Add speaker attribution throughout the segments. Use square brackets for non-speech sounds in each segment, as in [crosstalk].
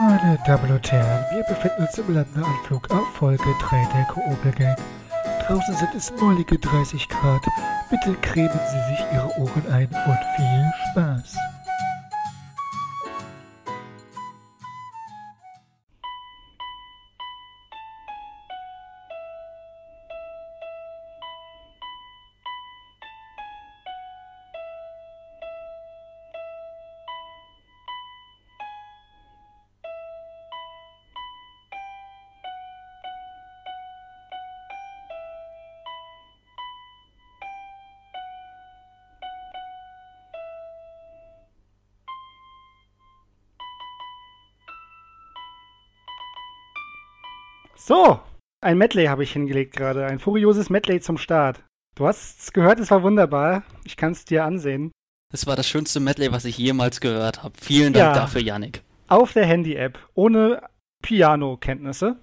Speaker 1: Meine Damen und Herren, wir befinden uns im Landeanflug auf Folge 3 der Koopel-Gang. Draußen sind es mollige 30 Grad. Bitte cremen Sie sich Ihre Ohren ein und viel Spaß.
Speaker 2: So, ein Medley habe ich hingelegt gerade. Ein furioses Medley zum Start. Du hast es gehört, es war wunderbar. Ich kann es dir ansehen.
Speaker 3: Es war das schönste Medley, was ich jemals gehört habe. Vielen Dank
Speaker 2: Ja.
Speaker 3: dafür, Yannick.
Speaker 2: Auf der Handy-App, ohne Piano-Kenntnisse.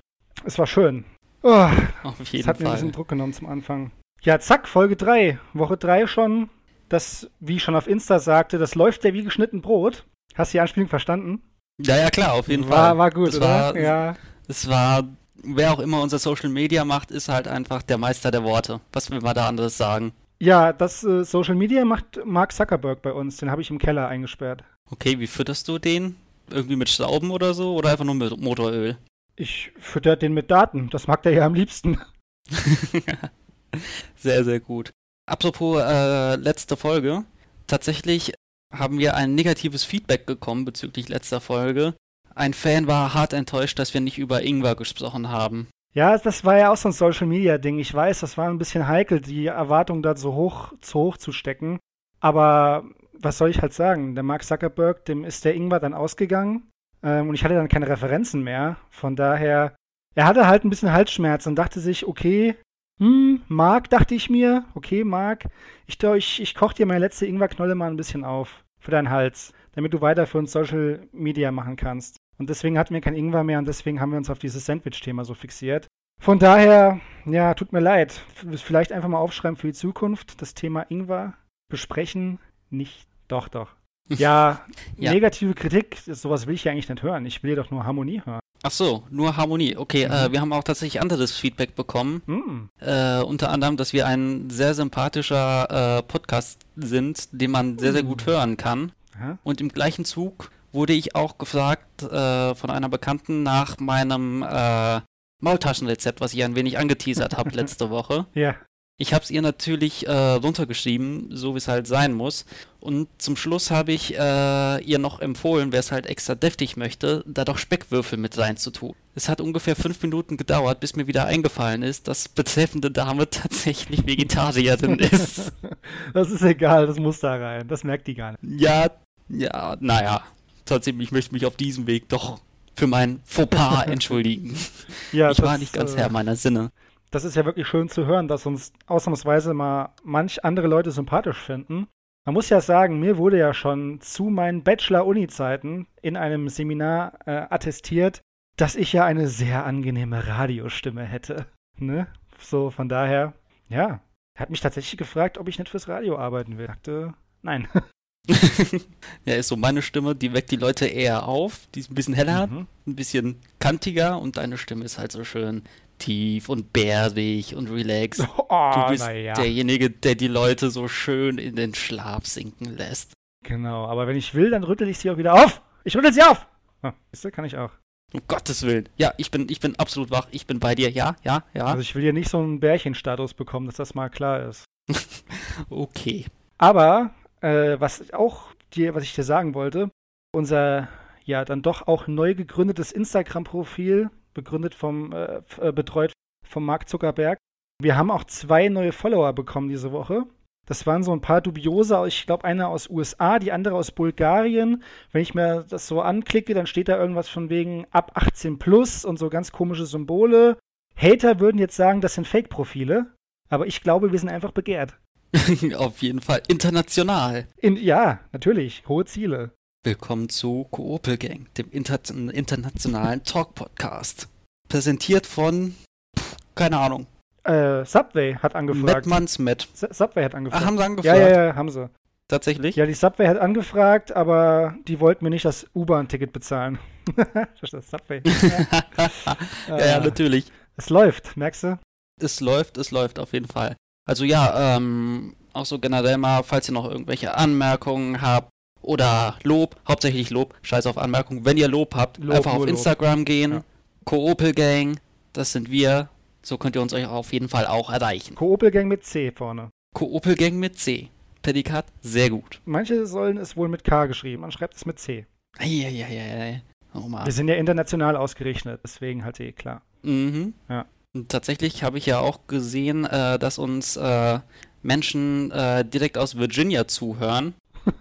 Speaker 2: Es war schön. Oh,
Speaker 3: Auf
Speaker 2: das
Speaker 3: jeden
Speaker 2: hat mir ein
Speaker 3: Fall.
Speaker 2: bisschen Druck genommen zum Anfang. Ja, zack, Folge 3. Woche 3 schon. Das, wie ich schon auf Insta sagte, das läuft ja wie geschnitten Brot. Hast du die Anspielung verstanden?
Speaker 3: Ja, ja, klar, auf jeden
Speaker 2: war,
Speaker 3: Fall.
Speaker 2: War gut,
Speaker 3: es
Speaker 2: oder?
Speaker 3: War,
Speaker 2: ja.
Speaker 3: Es war, wer auch immer unser Social Media macht, ist halt einfach der Meister der Worte. Was will man da anderes sagen?
Speaker 2: ja, das äh, Social Media macht Mark Zuckerberg bei uns. Den habe ich im Keller eingesperrt.
Speaker 3: Okay, wie fütterst du den? Irgendwie mit Schrauben oder so? Oder einfach nur mit Motoröl?
Speaker 2: Ich fütter den mit Daten. Das mag der ja am liebsten. [laughs] [laughs]
Speaker 3: sehr, sehr gut. Apropos äh, letzte Folge. Tatsächlich haben wir ein negatives Feedback bekommen bezüglich letzter Folge. Ein Fan war hart enttäuscht, dass wir nicht über Ingwer gesprochen haben.
Speaker 2: Ja, das war ja auch so ein Social Media Ding. Ich weiß, das war ein bisschen heikel, die Erwartung da so hoch zu hoch zu stecken. Aber was soll ich halt sagen? Der Mark Zuckerberg, dem ist der Ingwer dann ausgegangen. Ähm, und ich hatte dann keine Referenzen mehr. Von daher, er hatte halt ein bisschen Halsschmerz und dachte sich, okay, hm, Mark, dachte ich mir, okay, Mark, ich, ich, ich koche dir meine letzte Ingwerknolle mal ein bisschen auf für deinen Hals, damit du weiter für uns Social Media machen kannst. Und deswegen hatten wir kein Ingwer mehr und deswegen haben wir uns auf dieses Sandwich-Thema so fixiert. Von daher, ja, tut mir leid. Vielleicht einfach mal aufschreiben für die Zukunft. Das Thema Ingwer besprechen, nicht. Doch, doch. [laughs] Ja,
Speaker 3: Ja.
Speaker 2: negative Kritik, sowas will ich ja eigentlich nicht hören. Ich will ja doch nur Harmonie hören.
Speaker 3: Ach so, nur Harmonie. Okay, äh, wir haben auch tatsächlich anderes Feedback bekommen.
Speaker 2: Hm.
Speaker 3: Äh, unter anderem, dass wir ein sehr sympathischer äh, Podcast sind, den man sehr, sehr gut hören kann.
Speaker 2: Aha.
Speaker 3: Und im gleichen Zug wurde ich auch gefragt äh, von einer Bekannten nach meinem äh, Maultaschenrezept, was ich ein wenig angeteasert habe [laughs] letzte Woche.
Speaker 2: Ja.
Speaker 3: Ich habe es ihr natürlich äh, runtergeschrieben, so wie es halt sein muss. Und zum Schluss habe ich äh, ihr noch empfohlen, wer es halt extra deftig möchte, da doch Speckwürfel mit reinzutun. Es hat ungefähr fünf Minuten gedauert, bis mir wieder eingefallen ist, dass betreffende Dame [laughs] tatsächlich Vegetarierin [laughs] ist.
Speaker 2: Das ist egal, das muss da rein. Das merkt die gar nicht.
Speaker 3: ja, ja, naja. Trotzdem, ich möchte mich auf diesem Weg doch für mein Fauxpas [laughs] entschuldigen.
Speaker 2: Ja,
Speaker 3: ich war
Speaker 2: das,
Speaker 3: nicht ganz
Speaker 2: äh,
Speaker 3: Herr meiner Sinne.
Speaker 2: Das ist ja wirklich schön zu hören, dass uns ausnahmsweise mal manch andere Leute sympathisch finden. Man muss ja sagen, mir wurde ja schon zu meinen Bachelor-Uni-Zeiten in einem Seminar äh, attestiert, dass ich ja eine sehr angenehme Radiostimme hätte. Ne? So, von daher, ja. Er hat mich tatsächlich gefragt, ob ich nicht fürs Radio arbeiten will. Ich sagte, nein. [laughs]
Speaker 3: ja, ist so meine Stimme, die weckt die Leute eher auf, die ist ein bisschen heller,
Speaker 2: Mhm.
Speaker 3: ein bisschen kantiger und deine Stimme ist halt so schön tief und bärig und relaxed.
Speaker 2: Oh, [laughs]
Speaker 3: Du bist
Speaker 2: ja.
Speaker 3: derjenige, der die Leute so schön in den Schlaf sinken lässt.
Speaker 2: Genau, aber wenn ich will, dann rüttel ich sie auch wieder auf. Ich rüttel sie auf. Ah, Wisst ihr, kann ich auch.
Speaker 3: Um Gottes Willen. Ja, ich bin, ich bin absolut wach. Ich bin bei dir. Ja, ja, ja.
Speaker 2: Also ich will hier nicht so einen Bärchenstatus bekommen, dass das mal klar ist. [laughs]
Speaker 3: Okay.
Speaker 2: Aber äh, was auch dir, was ich dir sagen wollte, unser ja dann doch auch neu gegründetes Instagram-Profil, begründet vom, äh, äh, betreut von Mark Zuckerberg. Wir haben auch zwei neue Follower bekommen diese Woche. Das waren so ein paar dubiose, ich glaube einer aus USA, die andere aus Bulgarien. Wenn ich mir das so anklicke, dann steht da irgendwas von wegen ab 18 plus und so ganz komische Symbole. Hater würden jetzt sagen, das sind Fake-Profile. Aber ich glaube, wir sind einfach begehrt. [laughs]
Speaker 3: Auf jeden Fall international.
Speaker 2: In, ja, natürlich. Hohe Ziele.
Speaker 3: Willkommen zu Koopel Gang, dem inter internationalen Talk-Podcast. Präsentiert von, pff, keine Ahnung,
Speaker 2: Äh, Subway hat angefragt.
Speaker 3: Mettmanns Met.
Speaker 2: Subway hat angefragt.
Speaker 3: Ach, haben sie
Speaker 2: ja,
Speaker 3: angefragt?
Speaker 2: ja, ja, haben sie.
Speaker 3: tatsächlich.
Speaker 2: Ja, die Subway hat angefragt, aber die wollten mir nicht das U-Bahn-Ticket bezahlen. [laughs] das ist das Subway. [laughs]
Speaker 3: ja, ja, natürlich.
Speaker 2: Es läuft, merkst du?
Speaker 3: Es läuft, es läuft auf jeden Fall. Also ja, ähm, auch so generell mal, falls ihr noch irgendwelche Anmerkungen habt oder Lob, hauptsächlich Lob, scheiß auf Anmerkungen. Wenn ihr Lob habt,
Speaker 2: Lob,
Speaker 3: einfach auf
Speaker 2: Lob.
Speaker 3: Instagram gehen.
Speaker 2: Ja.
Speaker 3: Koopel Gang, das sind wir. So könnt ihr uns euch auf jeden Fall auch erreichen.
Speaker 2: Koopel-Gang mit C vorne.
Speaker 3: Koopel Gang mit C. Prädikat, sehr gut.
Speaker 2: Manche sollen es wohl mit K geschrieben, man schreibt es mit C.
Speaker 3: Eieieiei. Oh Mann.
Speaker 2: Wir sind ja international ausgerichtet, deswegen halt eh klar.
Speaker 3: Mhm.
Speaker 2: Ja.
Speaker 3: Und tatsächlich habe ich ja auch gesehen, äh, dass uns äh, Menschen äh, direkt aus Virginia zuhören. [laughs]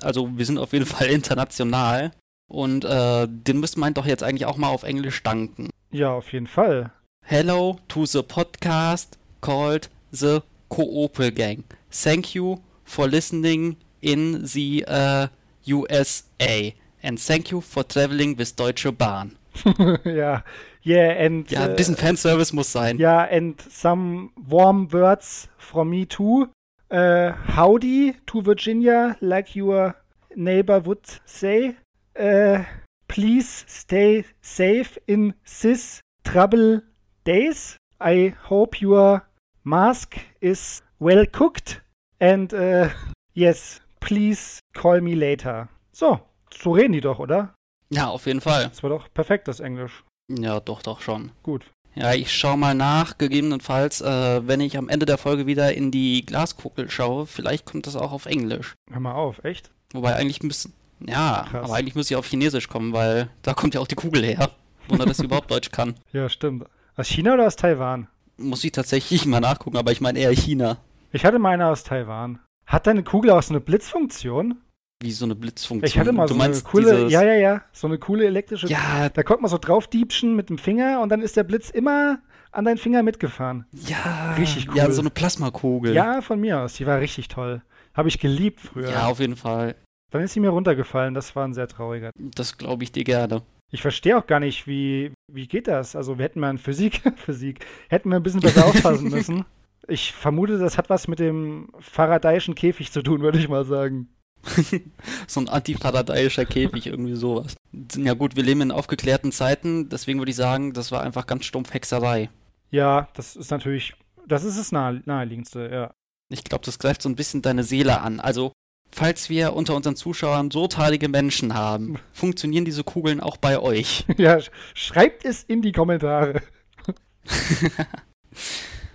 Speaker 3: Also wir sind auf jeden Fall international. Und äh, den müsste man doch jetzt eigentlich auch mal auf Englisch danken.
Speaker 2: Ja, auf jeden Fall.
Speaker 3: Hello to the podcast called the Koopel Gang. Thank you for listening in the uh, USA. And thank you for traveling with Deutsche Bahn. [laughs]
Speaker 2: ja, yeah, and
Speaker 3: Ja, ein
Speaker 2: äh,
Speaker 3: bisschen Fanservice muss sein.
Speaker 2: Ja, and some warm words from me too. Uh, howdy to Virginia, like your neighbor would say. Uh, please stay safe in this trouble days. I hope your mask is well cooked. And uh, yes, please call me later. So, so reden die doch, oder?
Speaker 3: Ja, auf jeden Fall.
Speaker 2: Das war doch perfekt, das Englisch.
Speaker 3: Ja, doch, doch schon.
Speaker 2: Gut.
Speaker 3: Ja, ich schau mal nach, gegebenenfalls, äh, wenn ich am Ende der Folge wieder in die Glaskugel schaue, vielleicht kommt das auch auf Englisch.
Speaker 2: Hör mal auf, echt?
Speaker 3: Wobei eigentlich müssen, ja,
Speaker 2: Krass.
Speaker 3: aber eigentlich müsste ich auf Chinesisch kommen, weil da kommt ja auch die Kugel her. Wunder, dass [laughs] sie überhaupt Deutsch kann.
Speaker 2: Ja, stimmt. Aus China oder aus Taiwan?
Speaker 3: Muss ich tatsächlich mal nachgucken, aber ich meine eher China.
Speaker 2: Ich hatte meine aus Taiwan. Hat deine Kugel auch so eine Blitzfunktion?
Speaker 3: Wie so eine Blitzfunktion.
Speaker 2: Ich hatte mal
Speaker 3: du
Speaker 2: so eine coole, ja, ja, ja, so eine coole elektrische.
Speaker 3: ja,
Speaker 2: Da konnte man so drauf diepschen mit dem Finger und dann ist der Blitz immer an deinen Finger mitgefahren.
Speaker 3: ja,
Speaker 2: Richtig
Speaker 3: Ja,
Speaker 2: cool.
Speaker 3: so eine Plasmakugel.
Speaker 2: Ja, von mir aus. Die war richtig toll. Habe ich geliebt früher.
Speaker 3: Ja, auf jeden Fall.
Speaker 2: Dann ist sie mir runtergefallen. Das war ein sehr trauriger.
Speaker 3: Das glaube ich dir gerne.
Speaker 2: Ich verstehe auch gar nicht, wie, wie geht das? Also, wir hätten mal in Physik, [laughs] Physik, hätten wir ein bisschen besser aufpassen [laughs] müssen. Ich vermute, das hat was mit dem Faradayischen Käfig zu tun, würde ich mal sagen. [laughs]
Speaker 3: so ein antiparadischer Käfig, irgendwie sowas. Ja gut, wir leben in aufgeklärten Zeiten, deswegen würde ich sagen, das war einfach ganz stumpf Hexerei.
Speaker 2: Ja, das ist natürlich, das ist das nahe, naheliegendste, ja.
Speaker 3: Ich glaube, das greift so ein bisschen deine Seele an. Also, falls wir unter unseren Zuschauern so talige Menschen haben, [laughs] funktionieren diese Kugeln auch bei euch. [laughs]
Speaker 2: Ja, sch- schreibt es in die Kommentare.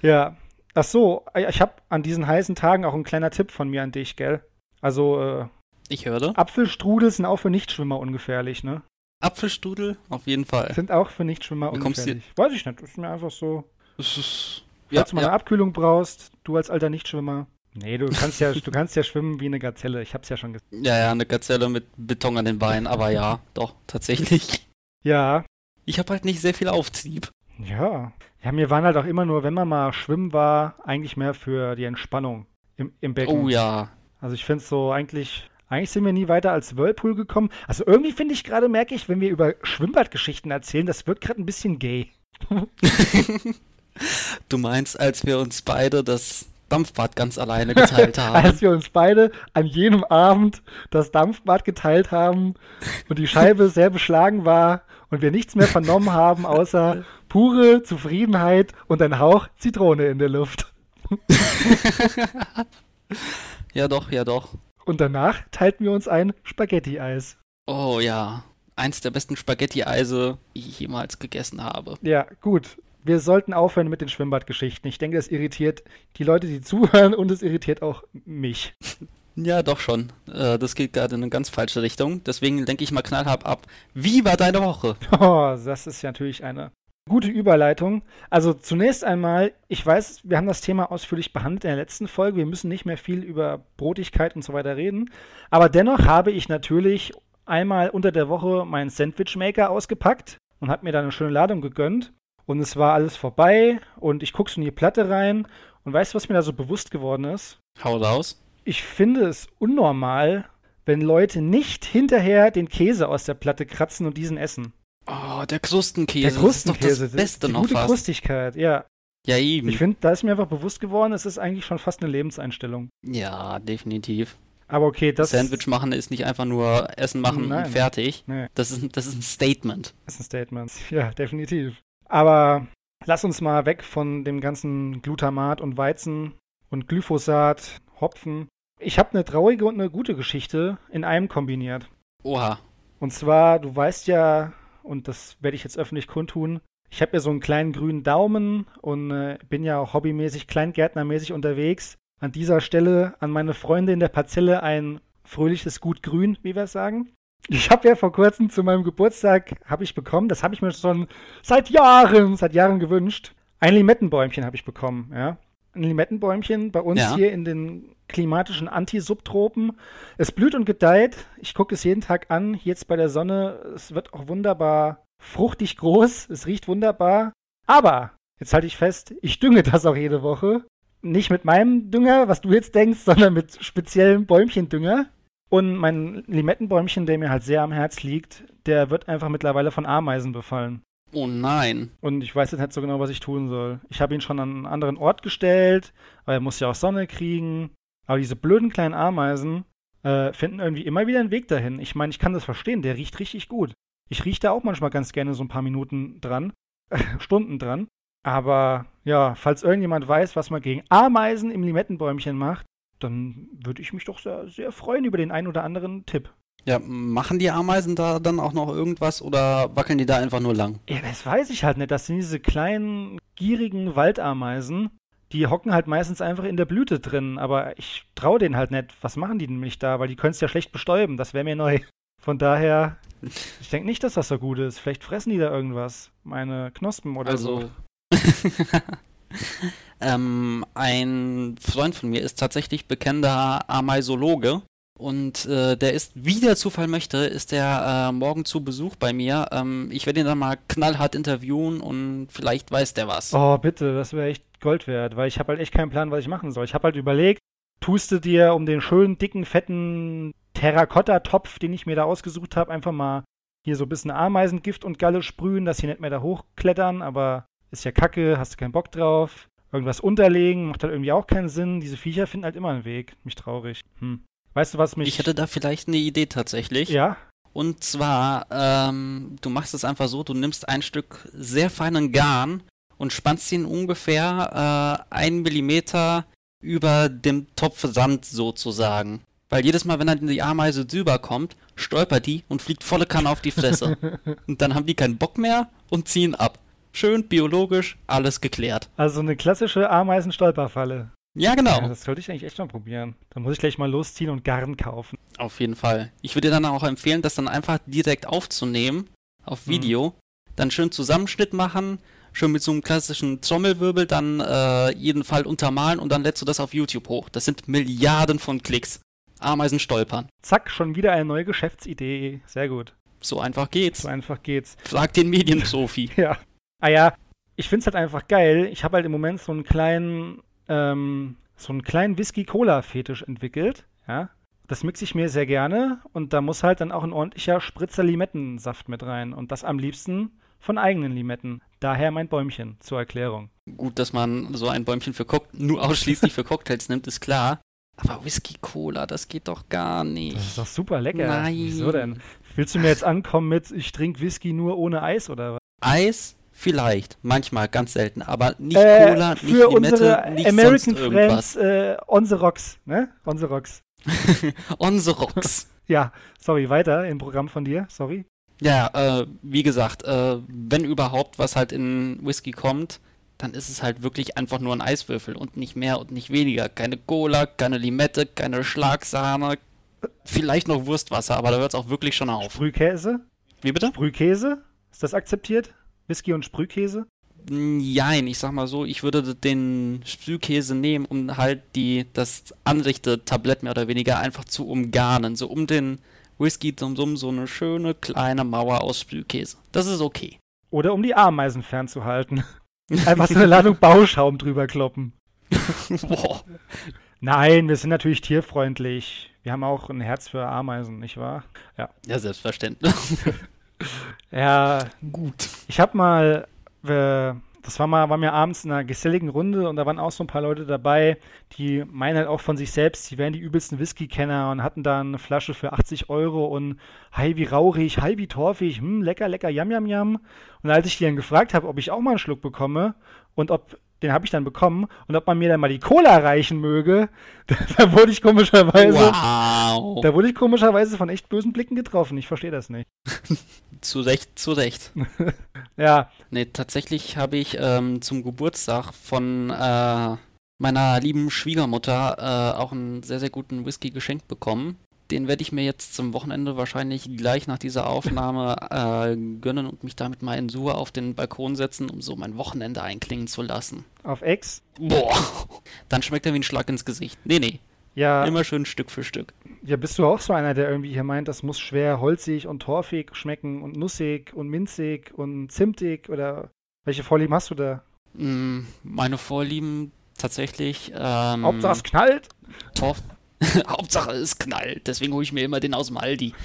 Speaker 2: ja. Ach so, ich habe an diesen heißen Tagen auch ein kleiner Tipp von mir an dich, gell? Also, äh,
Speaker 3: Ich höre.
Speaker 2: Apfelstrudel sind auch für Nichtschwimmer ungefährlich, ne?
Speaker 3: Apfelstrudel, auf jeden Fall.
Speaker 2: Sind auch für Nichtschwimmer
Speaker 3: Wie kommst du-
Speaker 2: ungefährlich. Weiß ich nicht, das ist mir einfach so.
Speaker 3: Es ist,
Speaker 2: Falls du mal
Speaker 3: ja,
Speaker 2: eine Abkühlung brauchst, du als alter Nichtschwimmer. Nee, du kannst ja, du kannst ja schwimmen wie eine Gazelle. Ich hab's ja schon gesagt.
Speaker 3: ja, ja, eine Gazelle mit Beton an den Beinen, aber ja, doch, tatsächlich.
Speaker 2: Ja,
Speaker 3: Ich habe halt nicht sehr viel Auftrieb.
Speaker 2: ja. Ja, mir waren halt auch immer nur, wenn man mal schwimmen war, eigentlich mehr für die Entspannung im, im Becken.
Speaker 3: Oh ja.
Speaker 2: Also ich finde es so eigentlich, eigentlich sind wir nie weiter als Whirlpool gekommen. Also irgendwie finde ich gerade, merke ich, wenn wir über Schwimmbadgeschichten erzählen, das wird gerade ein bisschen gay. [laughs]
Speaker 3: Du meinst, als wir uns beide das Dampfbad ganz alleine geteilt [laughs] haben.
Speaker 2: Als wir uns beide an jenem Abend das Dampfbad geteilt haben und die Scheibe [laughs] sehr beschlagen war und wir nichts mehr vernommen haben, außer pure Zufriedenheit und ein Hauch Zitrone in der Luft.
Speaker 3: Ja doch, ja doch.
Speaker 2: Und danach teilten wir uns ein Spaghetti-Eis.
Speaker 3: Oh ja. Eins der besten Spaghetti-Eise, die ich jemals gegessen habe.
Speaker 2: Ja, gut. Wir sollten aufhören mit den Schwimmbadgeschichten. Ich denke, das irritiert die Leute, die zuhören und es irritiert auch mich.
Speaker 3: Ja, doch schon. Äh, das geht gerade in eine ganz falsche Richtung. Deswegen denke ich mal knallhart ab. Wie war deine Woche? [laughs]
Speaker 2: Oh, das ist ja natürlich eine gute Überleitung. Also zunächst einmal, ich weiß, wir haben das Thema ausführlich behandelt in der letzten Folge. Wir müssen nicht mehr viel über Brotigkeit und so weiter reden. Aber dennoch habe ich natürlich einmal unter der Woche meinen Sandwichmaker ausgepackt und habe mir da eine schöne Ladung gegönnt. Und es war alles vorbei und ich gucke so in die Platte rein und weißt du, was mir da so bewusst geworden ist?
Speaker 3: Hau raus.
Speaker 2: Ich finde es unnormal, wenn Leute nicht hinterher den Käse aus der Platte kratzen und diesen essen.
Speaker 3: Oh, der Krustenkäse.
Speaker 2: Der Krustenkäse,
Speaker 3: Das ist doch das Beste
Speaker 2: die
Speaker 3: noch
Speaker 2: gute
Speaker 3: fast.
Speaker 2: Krustigkeit, ja.
Speaker 3: Ja, eben.
Speaker 2: Ich finde, da ist mir einfach bewusst geworden, es ist eigentlich schon fast eine Lebenseinstellung.
Speaker 3: ja, definitiv.
Speaker 2: Aber okay, das
Speaker 3: Sandwich machen ist nicht einfach nur Essen machen
Speaker 2: Nein.
Speaker 3: und fertig.
Speaker 2: Nee.
Speaker 3: Das ist, das ist ein Statement.
Speaker 2: ist ein Statement. [laughs] Ja, definitiv. Aber lass uns mal weg von dem ganzen Glutamat und Weizen und Glyphosat, Hopfen. Ich habe eine traurige und eine gute Geschichte in einem kombiniert.
Speaker 3: Oha.
Speaker 2: Und zwar, du weißt ja, und das werde ich jetzt öffentlich kundtun, ich habe ja so einen kleinen grünen Daumen und äh, bin ja auch hobbymäßig, kleingärtnermäßig unterwegs. An dieser Stelle an meine Freunde in der Parzelle ein fröhliches Gut Grün, wie wir es sagen. Ich habe ja vor kurzem zu meinem Geburtstag, habe ich bekommen, das habe ich mir schon seit Jahren, seit Jahren gewünscht. Ein Limettenbäumchen habe ich bekommen, ja. Ein Limettenbäumchen bei uns
Speaker 3: Ja.
Speaker 2: hier in den klimatischen Antisubtropen. Es blüht und gedeiht. Ich gucke es jeden Tag an, jetzt bei der Sonne. Es wird auch wunderbar fruchtig groß. Es riecht wunderbar. Aber, jetzt halte ich fest, ich dünge das auch jede Woche. Nicht mit meinem Dünger, was du jetzt denkst, [laughs] sondern mit speziellem Bäumchendünger. Und mein Limettenbäumchen, der mir halt sehr am Herz liegt, der wird einfach mittlerweile von Ameisen befallen.
Speaker 3: Oh nein.
Speaker 2: Und ich weiß jetzt nicht so genau, was ich tun soll. Ich habe ihn schon an einen anderen Ort gestellt, weil er muss ja auch Sonne kriegen. Aber diese blöden kleinen Ameisen äh, finden irgendwie immer wieder einen Weg dahin. Ich meine, ich kann das verstehen, der riecht richtig gut. Ich rieche da auch manchmal ganz gerne so ein paar Minuten dran, [laughs] Stunden dran. Aber ja, falls irgendjemand weiß, was man gegen Ameisen im Limettenbäumchen macht, dann würde ich mich doch sehr, sehr freuen über den einen oder anderen Tipp.
Speaker 3: Ja, machen die Ameisen da dann auch noch irgendwas oder wackeln die da einfach nur lang?
Speaker 2: Ja, das weiß ich halt nicht. Das sind diese kleinen, gierigen Waldameisen. Die hocken halt meistens einfach in der Blüte drin. Aber ich traue denen halt nicht. Was machen die nämlich da? Weil die können es ja schlecht bestäuben. Das wäre mir neu. Von daher, ich denke nicht, dass das so gut ist. Vielleicht fressen die da irgendwas. Meine Knospen oder so.
Speaker 3: Also. [laughs] ähm, ein Freund von mir ist tatsächlich bekennender Ameisologe und äh, der ist, wie der Zufall möchte, ist der äh, morgen zu Besuch bei mir. Ähm, ich werde ihn dann mal knallhart interviewen und vielleicht weiß der was.
Speaker 2: Oh, bitte, das wäre echt Gold wert. Weil ich habe halt echt keinen Plan, was ich machen soll. Ich habe halt überlegt, tust du dir um den schönen, dicken, fetten Terrakotta-Topf, den ich mir da ausgesucht habe, einfach mal hier so ein bisschen Ameisengift und Galle sprühen, dass sie nicht mehr da hochklettern, aber ist ja kacke, hast du keinen Bock drauf. Irgendwas unterlegen, macht halt irgendwie auch keinen Sinn. Diese Viecher finden halt immer einen Weg. Mich traurig. Hm. Weißt du, was mich.
Speaker 3: Ich hätte da vielleicht eine Idee tatsächlich.
Speaker 2: ja?
Speaker 3: Und zwar, ähm, du machst es einfach so, du nimmst ein Stück sehr feinen Garn und spannst ihn ungefähr äh, einen Millimeter über dem Topfrand sozusagen. Weil jedes Mal, wenn dann die Ameise drüber kommt, stolpert die und fliegt volle Kanne auf die Fresse. [laughs] und dann haben die keinen Bock mehr und ziehen ab. Schön biologisch, alles geklärt.
Speaker 2: Also eine klassische Ameisenstolperfalle.
Speaker 3: Ja, genau.
Speaker 2: Ja, das sollte ich eigentlich echt mal probieren. Dann muss ich gleich mal losziehen und Garn kaufen.
Speaker 3: Auf jeden Fall. Ich würde dir dann auch empfehlen, das dann einfach direkt aufzunehmen auf
Speaker 2: Mhm.
Speaker 3: Video, dann schön Zusammenschnitt machen, schön mit so einem klassischen Trommelwirbel dann äh, jeden Fall untermalen und dann lädst du das auf YouTube hoch. Das sind Milliarden von Klicks. Ameisen stolpern.
Speaker 2: Zack, schon wieder eine neue Geschäftsidee. Sehr gut.
Speaker 3: So einfach geht's.
Speaker 2: So einfach geht's.
Speaker 3: Frag den Medienprofi. [laughs]
Speaker 2: Ja. Ah ja, ich find's halt einfach geil. Ich habe halt im Moment so einen kleinen, ähm, so einen kleinen Whisky-Cola-Fetisch entwickelt. Ja. Das mixe ich mir sehr gerne und da muss halt dann auch ein ordentlicher Spritzer Limettensaft mit rein. Und das am liebsten von eigenen Limetten. Daher mein Bäumchen zur Erklärung.
Speaker 3: Gut, dass man so ein Bäumchen für Cock nur ausschließlich für Cocktails nimmt, ist klar. Aber Whisky Cola, das geht doch gar
Speaker 2: Das
Speaker 3: nicht.
Speaker 2: ist doch super lecker.
Speaker 3: Nein.
Speaker 2: Wieso denn? Willst du mir jetzt ankommen mit, ich trinke Whisky nur ohne Eis oder was?
Speaker 3: Eis vielleicht, manchmal ganz selten, aber nicht
Speaker 2: Äh,
Speaker 3: Cola, nicht
Speaker 2: für
Speaker 3: Limette, nicht
Speaker 2: American
Speaker 3: sonst irgendwas.
Speaker 2: Friends, äh, on the rocks, ne? On the rocks. [laughs]
Speaker 3: On the rocks.
Speaker 2: Ja, sorry, weiter im Programm von dir, sorry.
Speaker 3: Ja, äh, wie gesagt, äh, wenn überhaupt was halt in Whisky kommt, dann ist es halt wirklich einfach nur ein Eiswürfel und nicht mehr und nicht weniger. Keine Cola, keine Limette, keine Schlagsahne, vielleicht noch Wurstwasser, aber da hört es auch wirklich schon auf.
Speaker 2: Sprühkäse?
Speaker 3: Wie bitte?
Speaker 2: Sprühkäse? Ist das akzeptiert? Whisky und Sprühkäse?
Speaker 3: Nein, ich sag mal so, ich würde den Sprühkäse nehmen, um halt die, das Anrichte-Tablett mehr oder weniger einfach zu umgarnen. So um den Whisky drum so eine schöne kleine Mauer aus Sprühkäse. Das ist okay.
Speaker 2: Oder um die Ameisen fernzuhalten. [laughs] Einfach so eine Ladung Bauschaum drüber kloppen. [laughs]
Speaker 3: Boah.
Speaker 2: Nein, wir sind natürlich tierfreundlich. Wir haben auch ein Herz für Ameisen, nicht wahr?
Speaker 3: Ja, selbstverständlich. [laughs]
Speaker 2: Ja,
Speaker 3: Gut.
Speaker 2: ich habe mal, äh, das war mal, war mir abends in einer geselligen Runde und da waren auch so ein paar Leute dabei, die meinen halt auch von sich selbst, die wären die übelsten Whisky-Kenner und hatten da eine Flasche für 80 Euro und hi wie rauchig, hi wie torfig, hm, lecker, lecker, yam, yam, yam. Und als ich die dann gefragt habe, ob ich auch mal einen Schluck bekomme und ob den habe ich dann bekommen und ob man mir dann mal die Cola reichen möge, da, [laughs] da wurde ich komischerweise,
Speaker 3: Wow.
Speaker 2: da wurde ich komischerweise von echt bösen Blicken getroffen. Ich verstehe das nicht. [laughs]
Speaker 3: Zu Recht, zu Recht. [laughs]
Speaker 2: Ja,
Speaker 3: Nee, tatsächlich habe ich ähm, zum Geburtstag von äh, meiner lieben Schwiegermutter äh, auch einen sehr, sehr guten Whisky geschenkt bekommen. Den werde ich mir jetzt zum Wochenende wahrscheinlich gleich nach dieser Aufnahme äh, gönnen und mich damit mal in Sur auf den Balkon setzen, um so mein Wochenende einklingen zu lassen.
Speaker 2: auf Ex.
Speaker 3: Boah. Dann schmeckt er wie ein Schlag ins Gesicht. Nee, nee.
Speaker 2: Ja,
Speaker 3: Immer schön Stück für Stück.
Speaker 2: ja, bist du auch so einer, der irgendwie hier meint, das muss schwer holzig und torfig schmecken und nussig und minzig und zimtig oder welche Vorlieben hast du da?
Speaker 3: Mm, meine Vorlieben tatsächlich. Ähm,
Speaker 2: Hauptsache es knallt.
Speaker 3: Torf. [laughs] Hauptsache es knallt. Deswegen hole ich mir immer den aus dem Aldi.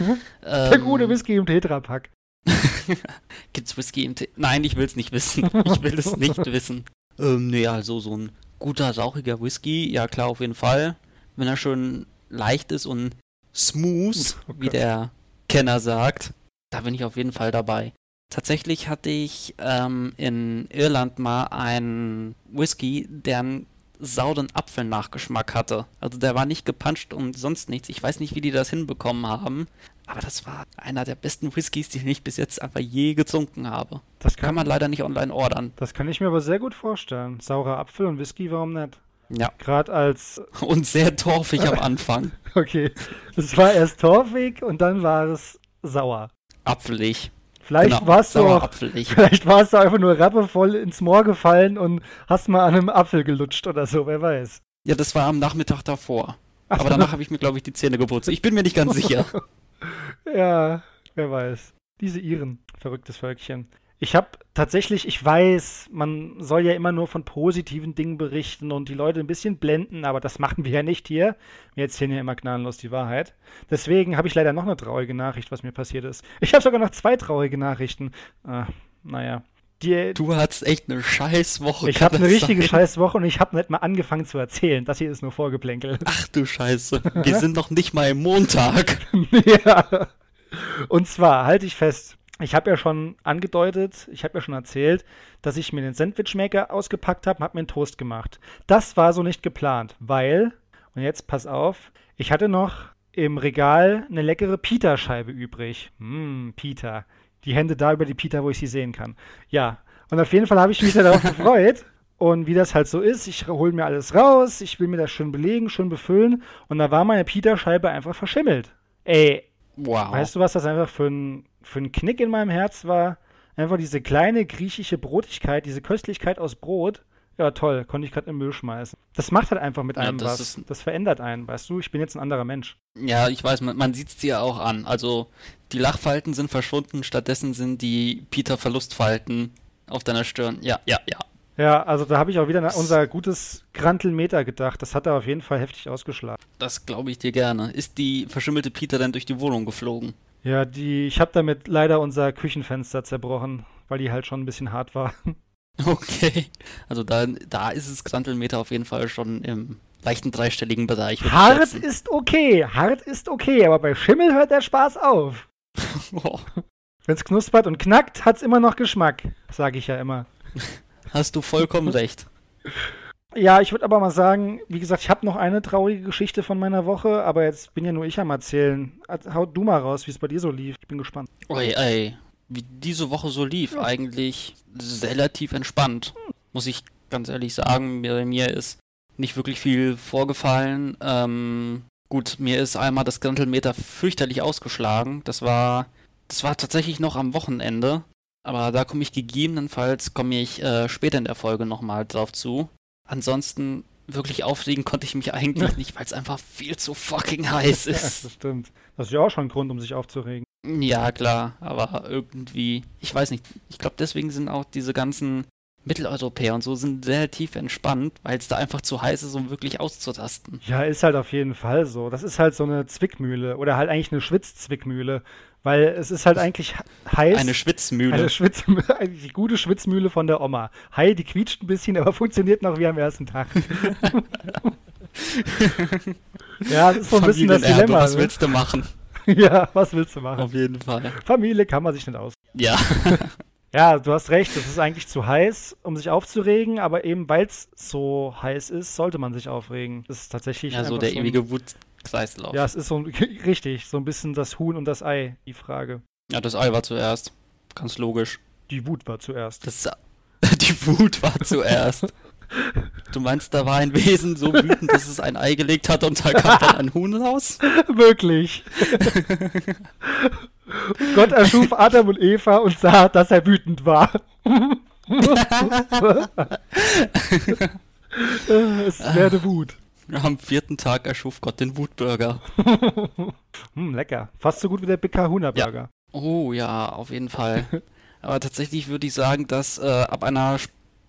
Speaker 2: Der
Speaker 3: Ähm,
Speaker 2: gute Whisky im Tetrapack. [laughs]
Speaker 3: Gibt's Whisky im Tee? Nein, ich will's nicht wissen. [laughs] Ich will es nicht wissen. Ähm, nee, also so ein guter, rauchiger Whisky, ja klar, auf jeden Fall. Wenn er schön leicht ist und smooth,
Speaker 2: Oh
Speaker 3: wie der Kenner sagt, da bin ich auf jeden Fall dabei. Tatsächlich hatte ich ähm, in Irland mal einen Whisky, der einen sauren Apfelnachgeschmack hatte. Also der war nicht gepanscht und sonst nichts. Ich weiß nicht, wie die das hinbekommen haben. Aber das war einer der besten Whiskys, die ich bis jetzt einfach je getrunken habe.
Speaker 2: Das
Speaker 3: Kann
Speaker 2: kann,
Speaker 3: man leider nicht online ordern.
Speaker 2: das kann ich mir aber sehr gut vorstellen. Saurer Apfel und Whisky, warum nicht?
Speaker 3: Ja.
Speaker 2: Gerade als, [laughs]
Speaker 3: Und sehr torfig am Anfang. [laughs]
Speaker 2: okay, es war erst torfig und dann war es sauer.
Speaker 3: Apfelig.
Speaker 2: Vielleicht
Speaker 3: Genau,
Speaker 2: warst du auch, [laughs] vielleicht warst du einfach nur rappevoll ins Moor gefallen und hast mal an einem Apfel gelutscht oder so, wer weiß.
Speaker 3: Ja, das war am Nachmittag davor.
Speaker 2: Ach,
Speaker 3: Aber danach habe ich mir, glaube ich, die Zähne geputzt. Ich bin mir nicht ganz sicher.
Speaker 2: Ja, wer weiß. Diese Iren, verrücktes Völkchen. Ich habe tatsächlich, ich weiß, man soll ja immer nur von positiven Dingen berichten und die Leute ein bisschen blenden, aber das machen wir ja nicht hier. Wir erzählen ja immer gnadenlos die Wahrheit. Deswegen habe ich leider noch eine traurige Nachricht, was mir passiert ist. Ich habe sogar noch zwei traurige Nachrichten. Ah, naja. Die,
Speaker 3: Du hattest echt eine scheiß Woche.
Speaker 2: ich habe eine richtige
Speaker 3: sein?
Speaker 2: Scheißwoche und ich habe nicht mal angefangen zu erzählen. Das hier ist nur Vorgeplänkel.
Speaker 3: Ach du Scheiße. [laughs] Wir sind noch nicht mal im Montag.
Speaker 2: ja. Und zwar, halte ich fest, ich habe ja schon angedeutet, ich habe ja schon erzählt, dass ich mir den Sandwichmaker ausgepackt habe und habe mir einen Toast gemacht. Das war so nicht geplant, weil, und jetzt pass auf, ich hatte noch im Regal eine leckere Pita-Scheibe übrig. Hm, Pita. Die Hände da über die Pita, wo ich sie sehen kann. Ja, und auf jeden Fall habe ich mich darauf [laughs] gefreut. Und wie das halt so ist, ich hole mir alles raus, ich will mir das schön belegen, schön befüllen. Und da war meine Pita-Scheibe einfach verschimmelt. Ey,
Speaker 3: Wow.
Speaker 2: weißt du, was das einfach für ein, für ein Knick in meinem Herz war? Einfach diese kleine griechische Brotigkeit, diese Köstlichkeit aus Brot. Ja, toll, konnte ich gerade im Müll schmeißen. Das macht halt einfach mit
Speaker 3: Ja,
Speaker 2: einem
Speaker 3: das
Speaker 2: was.
Speaker 3: ist-
Speaker 2: Das verändert einen, weißt du? Ich bin jetzt ein anderer Mensch.
Speaker 3: Ja, ich weiß, man, man sieht es dir auch an. Also, die Lachfalten sind verschwunden, stattdessen sind die Peter-Verlustfalten auf deiner Stirn. Ja, ja, ja.
Speaker 2: Ja, also da habe ich auch wieder an unser gutes Grantelmeter gedacht. Das hat er auf jeden Fall heftig ausgeschlagen.
Speaker 3: Das glaube ich dir gerne. Ist die verschimmelte Peter dann durch die Wohnung geflogen?
Speaker 2: Ja, die, ich habe damit leider unser Küchenfenster zerbrochen, weil die halt schon ein bisschen hart war. [laughs]
Speaker 3: Okay. Also da, da ist es Grantelmeter auf jeden Fall schon im leichten dreistelligen Bereich.
Speaker 2: Hart ist okay, hart ist okay, aber bei Schimmel hört der Spaß auf. [laughs]
Speaker 3: Oh,
Speaker 2: Wenn's knuspert und knackt, hat's immer noch Geschmack, sage ich ja immer. [laughs]
Speaker 3: hast du vollkommen [laughs] recht.
Speaker 2: Ja, ich würde aber mal sagen, wie gesagt, ich habe noch eine traurige Geschichte von meiner Woche, aber jetzt bin ja nur ich am Erzählen. Haut du mal raus, wie es bei dir so lief. Ich bin gespannt.
Speaker 3: Oi, ey. Wie diese Woche so lief,
Speaker 2: Ja.
Speaker 3: eigentlich relativ entspannt. Muss ich ganz ehrlich sagen, bei mir ist nicht wirklich viel vorgefallen. Ähm, gut, mir ist einmal das Grantelmeter fürchterlich ausgeschlagen. Das war, das war tatsächlich noch am Wochenende. Aber da komme ich gegebenenfalls, komme ich äh, später in der Folge nochmal drauf zu. Ansonsten wirklich aufregen konnte ich mich eigentlich [laughs] nicht, weil es einfach viel zu fucking heiß
Speaker 2: Ja,
Speaker 3: ist.
Speaker 2: das stimmt. Das ist ja auch schon ein Grund, um sich aufzuregen.
Speaker 3: Ja, klar, aber irgendwie, ich weiß nicht, ich glaube, deswegen sind auch diese ganzen Mitteleuropäer und so sind relativ entspannt, weil es da einfach zu heiß ist, um wirklich auszutasten.
Speaker 2: Ja, ist halt auf jeden Fall so. Das ist halt so eine Zwickmühle oder halt eigentlich eine Schwitzzwickmühle, weil es ist halt eigentlich heiß.
Speaker 3: Eine Schwitzmühle.
Speaker 2: Eine Schwitzmühle, [laughs] die gute Schwitzmühle von der Oma. Hi, die quietscht ein bisschen, aber funktioniert noch wie am ersten Tag. [laughs] ja, das ist so ein bisschen das Dilemma.
Speaker 3: Was ne? willst du machen? [laughs]
Speaker 2: ja, was willst du machen?
Speaker 3: Auf jeden Fall.
Speaker 2: Familie kann man sich nicht aus.
Speaker 3: Ja.
Speaker 2: Ja, du hast recht, es ist eigentlich zu heiß, um sich aufzuregen, aber eben weil es so heiß ist, sollte man sich aufregen. Das ist tatsächlich.
Speaker 3: Ja, so der ewige Wutkreislauf.
Speaker 2: Ja, es ist so [laughs] richtig, so ein bisschen das Huhn und das Ei, die Frage.
Speaker 3: Ja, das Ei war zuerst. Ganz logisch.
Speaker 2: Die Wut war zuerst.
Speaker 3: Das, [laughs] die Wut war zuerst. Du meinst, da war ein Wesen so wütend, dass es ein Ei gelegt hat und da kam dann ein Huhn raus? [laughs]
Speaker 2: Wirklich. Gott erschuf Adam und Eva und sah, dass er wütend war. es werde Wut.
Speaker 3: Am vierten Tag erschuf Gott den Wutburger. [laughs]
Speaker 2: hm, lecker. Fast so gut wie der Big Kahuna Burger.
Speaker 3: Ja. Oh ja, auf jeden Fall. [laughs] Aber tatsächlich würde ich sagen, dass äh, ab einer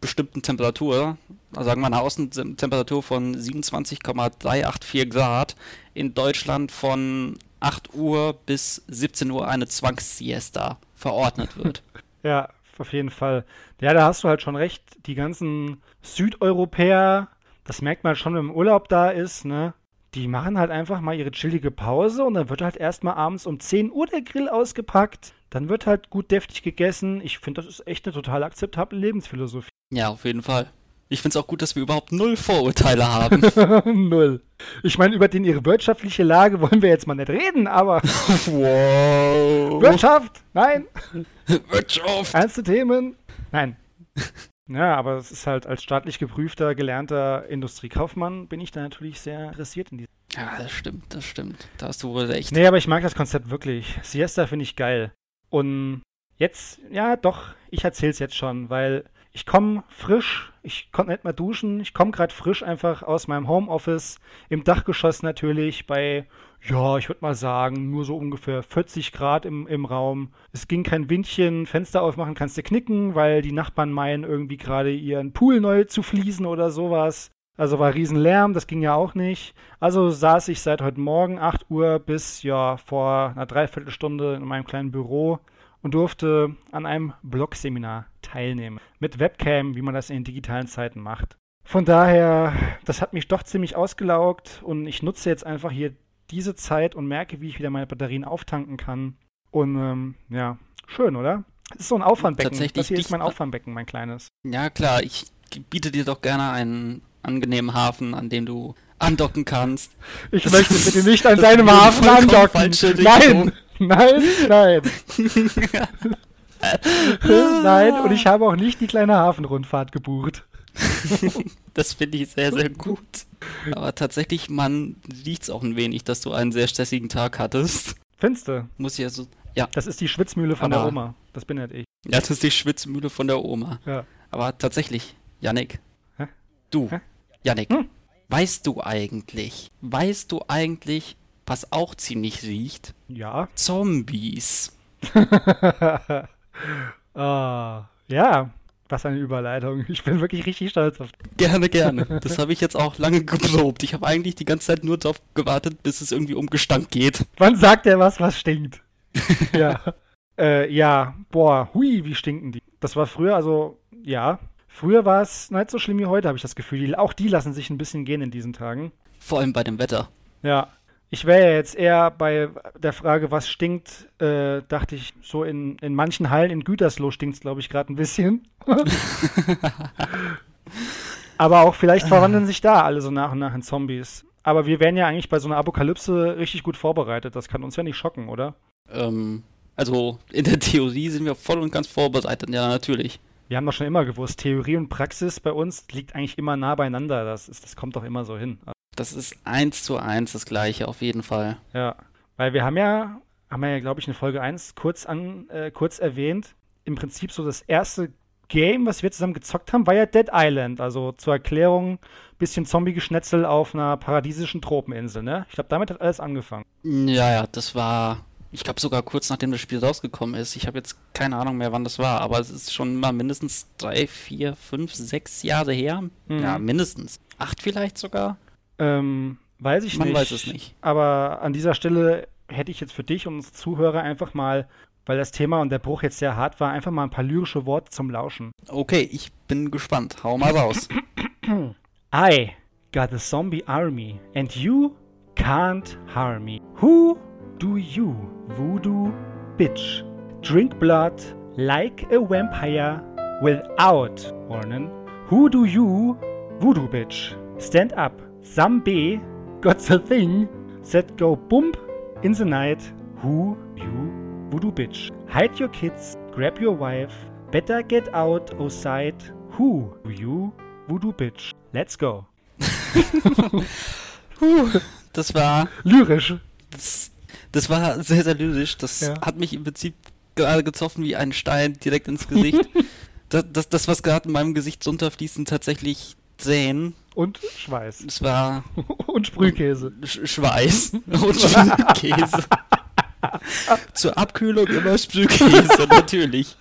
Speaker 3: bestimmten Temperatur, also sagen wir eine Außentemperatur von 27,384 Grad, in Deutschland von 8 Uhr bis 17 Uhr eine Zwangssiesta verordnet wird. [laughs]
Speaker 2: ja, auf jeden Fall. Ja, da hast du halt schon recht. Die ganzen Südeuropäer, das merkt man schon, wenn im Urlaub da ist, ne? Die machen halt einfach mal ihre chillige Pause und dann wird halt erstmal abends um 10 Uhr der Grill ausgepackt. Dann wird halt gut deftig gegessen. Ich finde, das ist echt eine total akzeptable Lebensphilosophie.
Speaker 3: Ja, auf jeden Fall. Ich finde es auch gut, dass wir überhaupt null Vorurteile haben. [laughs]
Speaker 2: null. Ich meine, über den ihre wirtschaftliche Lage wollen wir jetzt mal nicht reden, aber. [laughs] wow. Wirtschaft! Nein! [laughs]
Speaker 3: Wirtschaft!
Speaker 2: Ernste Themen? Nein. Ja, aber es ist halt als staatlich geprüfter, gelernter Industriekaufmann bin ich da natürlich sehr interessiert in diesem.
Speaker 3: Ja, das stimmt, das stimmt. Da hast du wohl recht.
Speaker 2: Nee, aber ich mag das Konzept wirklich. Siesta finde ich geil. Und jetzt, ja, doch, ich erzähl's jetzt schon, weil ich komme frisch, ich konnte nicht mehr duschen, ich komme gerade frisch einfach aus meinem Homeoffice, im Dachgeschoss natürlich, bei, ja, ich würde mal sagen, nur so ungefähr 40 Grad im, im Raum. Es ging kein Windchen, Fenster aufmachen kannst du knicken, weil die Nachbarn meinen, irgendwie gerade ihren Pool neu zu fließen oder sowas. Also war Riesenlärm, das ging ja auch nicht. Also saß ich seit heute Morgen 8 Uhr bis ja vor einer Dreiviertelstunde in meinem kleinen Büro und durfte an einem Blog-Seminar teilnehmen. Mit Webcam, wie man das in den digitalen Zeiten macht. Von daher, das hat mich doch ziemlich ausgelaugt und ich nutze jetzt einfach hier diese Zeit und merke, wie ich wieder meine Batterien auftanken kann. Und ähm, ja, schön, oder? Das ist so ein Auffangbecken.
Speaker 3: Tatsächlich
Speaker 2: das hier ist mein Auffangbecken, mein kleines.
Speaker 3: Ja, klar, ich biete dir doch gerne einen angenehmen Hafen, an dem du andocken kannst.
Speaker 2: Ich das möchte bitte nicht an deinem Hafen andocken. Nein, [laughs] nein, nein. [laughs] nein, und ich habe auch nicht die kleine Hafenrundfahrt gebucht. [laughs]
Speaker 3: das finde ich sehr, sehr gut. Aber tatsächlich, man liegt es auch ein wenig, dass du einen sehr stressigen Tag hattest.
Speaker 2: Findest du?
Speaker 3: Muss ja so. Ja.
Speaker 2: Das ist die Schwitzmühle von Aber, der Oma. Das bin nicht ich.
Speaker 3: Ja, das ist die Schwitzmühle von der Oma.
Speaker 2: Ja.
Speaker 3: Aber tatsächlich, Yannick. Hä? Du. Hä? Yannick. Hm? Weißt du eigentlich, weißt du eigentlich, was auch ziemlich riecht?
Speaker 2: Ja.
Speaker 3: Zombies. [laughs]
Speaker 2: ah, ja, was eine Überleitung. Ich bin wirklich richtig stolz auf dich.
Speaker 3: Gerne, gerne. [laughs] Das habe ich jetzt auch lange geprobt. Ich habe eigentlich die ganze Zeit nur darauf gewartet, bis es irgendwie um Gestank geht.
Speaker 2: Wann sagt er was, was stinkt? [laughs] ja. Äh, ja, boah, hui, wie stinken die. Das war früher, also, ja. Früher war es nicht so schlimm wie heute, habe ich das Gefühl. Die, auch die lassen sich ein bisschen gehen in diesen Tagen.
Speaker 3: Vor allem bei dem Wetter.
Speaker 2: Ja, ich wäre ja jetzt eher bei der Frage, was stinkt, äh, dachte ich, so in, in manchen Hallen in Gütersloh stinkt es, glaube ich, gerade ein bisschen. [laughs] Aber auch vielleicht verwandeln sich da alle so nach und nach in Zombies. Aber wir wären ja eigentlich bei so einer Apokalypse richtig gut vorbereitet. Das kann uns ja nicht schocken, oder?
Speaker 3: Ähm, also in der Theorie sind wir voll und ganz vorbereitet, ja, natürlich.
Speaker 2: Wir haben doch schon immer gewusst, Theorie und Praxis bei uns liegt eigentlich immer nah beieinander. Das, ist, das kommt doch immer so hin.
Speaker 3: Das ist eins zu eins das gleiche, auf jeden Fall.
Speaker 2: Ja, weil wir haben ja, haben wir ja, glaube ich, in Folge 1 kurz, an, äh, kurz erwähnt, im Prinzip so das erste Game, was wir zusammen gezockt haben, war ja Dead Island. Also zur Erklärung, bisschen Zombie-Geschnetzel auf einer paradiesischen Tropeninsel, ne? Ich glaube, damit hat alles angefangen.
Speaker 3: Ja, ja, das war Ich glaube sogar kurz nachdem das Spiel rausgekommen ist. Ich habe jetzt keine Ahnung mehr, wann das war, aber es ist schon mal mindestens drei, vier, fünf, sechs Jahre her.
Speaker 2: Mhm.
Speaker 3: Ja, mindestens. Acht vielleicht sogar.
Speaker 2: Ähm, weiß ich
Speaker 3: Man
Speaker 2: nicht.
Speaker 3: weiß es nicht.
Speaker 2: Aber an dieser Stelle hätte ich jetzt für dich und unsere Zuhörer einfach mal, weil das Thema und der Bruch jetzt sehr hart war, einfach mal ein paar lyrische Worte zum Lauschen.
Speaker 3: Okay, ich bin gespannt. Hau mal raus. [clears throat]
Speaker 2: I got a zombie army and you can't harm me. Who do you, voodoo bitch? Drink blood like a vampire without warning. Who do you, voodoo bitch? Stand up. Zombie got the thing that go bump in the night. Who you, voodoo bitch? Hide your kids, grab your wife. Better get out outside. Who you, voodoo bitch? Let's go. [laughs]
Speaker 3: Puh, das war
Speaker 2: Lyrisch.
Speaker 3: das, das war sehr, sehr lyrisch. Das
Speaker 2: Ja.
Speaker 3: hat mich im Prinzip gerade getroffen wie ein Stein direkt ins Gesicht. [laughs] das, das, das, was gerade in meinem Gesicht runterfließt, sind tatsächlich Tränen.
Speaker 2: Und Schweiß.
Speaker 3: Es war [laughs]
Speaker 2: Und Sprühkäse.
Speaker 3: Sch Schweiß [laughs] und Sprühkäse. [laughs] Zur Abkühlung immer Sprühkäse, natürlich.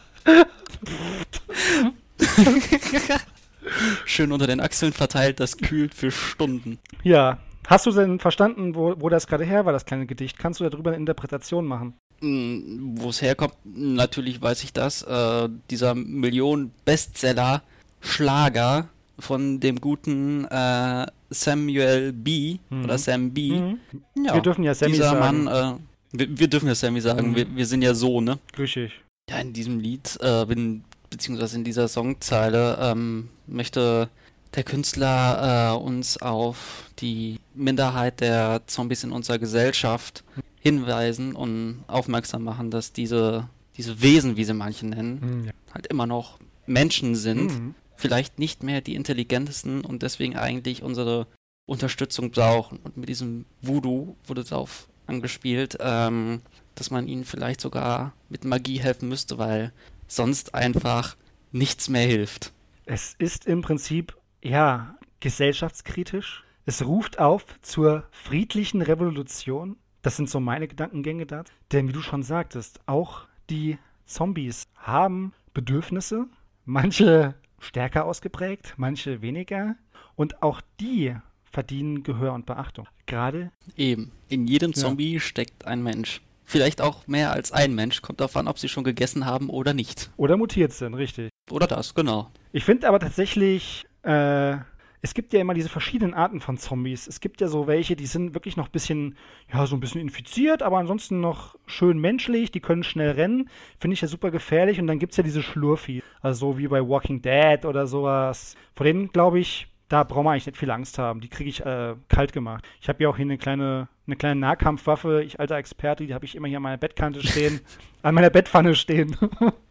Speaker 3: Schön unter den Achseln verteilt, das kühlt für Stunden.
Speaker 2: Ja. Hast du denn verstanden, wo, wo das gerade her war, das kleine Gedicht? Kannst du darüber eine Interpretation machen?
Speaker 3: Mm, Wo es herkommt, natürlich weiß ich das. Äh, dieser Millionen-Bestseller Schlager von dem guten äh, Samuel B.
Speaker 2: Mhm.
Speaker 3: oder Sam B.
Speaker 2: Mhm.
Speaker 3: Ja,
Speaker 2: Wir dürfen ja Sammy
Speaker 3: dieser
Speaker 2: sagen.
Speaker 3: Mann, äh, wir, wir dürfen ja Sammy sagen,
Speaker 2: Mhm.
Speaker 3: wir, wir sind ja so, ne?
Speaker 2: Richtig.
Speaker 3: Ja, in diesem Lied, äh, bin, beziehungsweise in dieser Songzeile, ähm, möchte der Künstler äh, uns auf die Minderheit der Zombies in unserer Gesellschaft hinweisen und aufmerksam machen, dass diese, diese Wesen, wie sie manche nennen,
Speaker 2: Mhm. Ja.
Speaker 3: halt immer noch Menschen sind.
Speaker 2: Mhm.
Speaker 3: Vielleicht nicht mehr die intelligentesten und deswegen eigentlich unsere Unterstützung brauchen. Und mit diesem Voodoo wurde darauf angespielt, ähm, dass man ihnen vielleicht sogar mit Magie helfen müsste, weil sonst einfach nichts mehr hilft.
Speaker 2: Es ist im Prinzip, ja, gesellschaftskritisch. Es ruft auf zur friedlichen Revolution. Das sind so meine Gedankengänge dazu. Denn wie du schon sagtest, auch die Zombies haben Bedürfnisse. Manche stärker ausgeprägt, manche weniger. Und auch die verdienen Gehör und Beachtung. Gerade,
Speaker 3: Eben. In jedem
Speaker 2: Ja.
Speaker 3: Zombie steckt ein Mensch. Vielleicht auch mehr als ein Mensch. Kommt darauf an, ob sie schon gegessen haben oder nicht.
Speaker 2: oder mutiert sind, richtig.
Speaker 3: Oder das, genau.
Speaker 2: Ich finde aber tatsächlich, äh, es gibt ja immer diese verschiedenen Arten von Zombies. Es gibt ja so welche, die sind wirklich noch ein bisschen, ja, so ein bisschen infiziert, aber ansonsten noch schön menschlich, die können schnell rennen. Finde ich ja super gefährlich. Und dann gibt es ja diese Schlurfi, also so wie bei Walking Dead oder sowas. Vor denen, glaube ich, da braucht man eigentlich nicht viel Angst haben. Die kriege ich äh, kalt gemacht. Ich habe ja auch hier eine kleine, eine kleine Nahkampfwaffe. Ich alter Experte, die habe ich immer hier an meiner Bettkante stehen, [laughs] an meiner Bettpfanne stehen.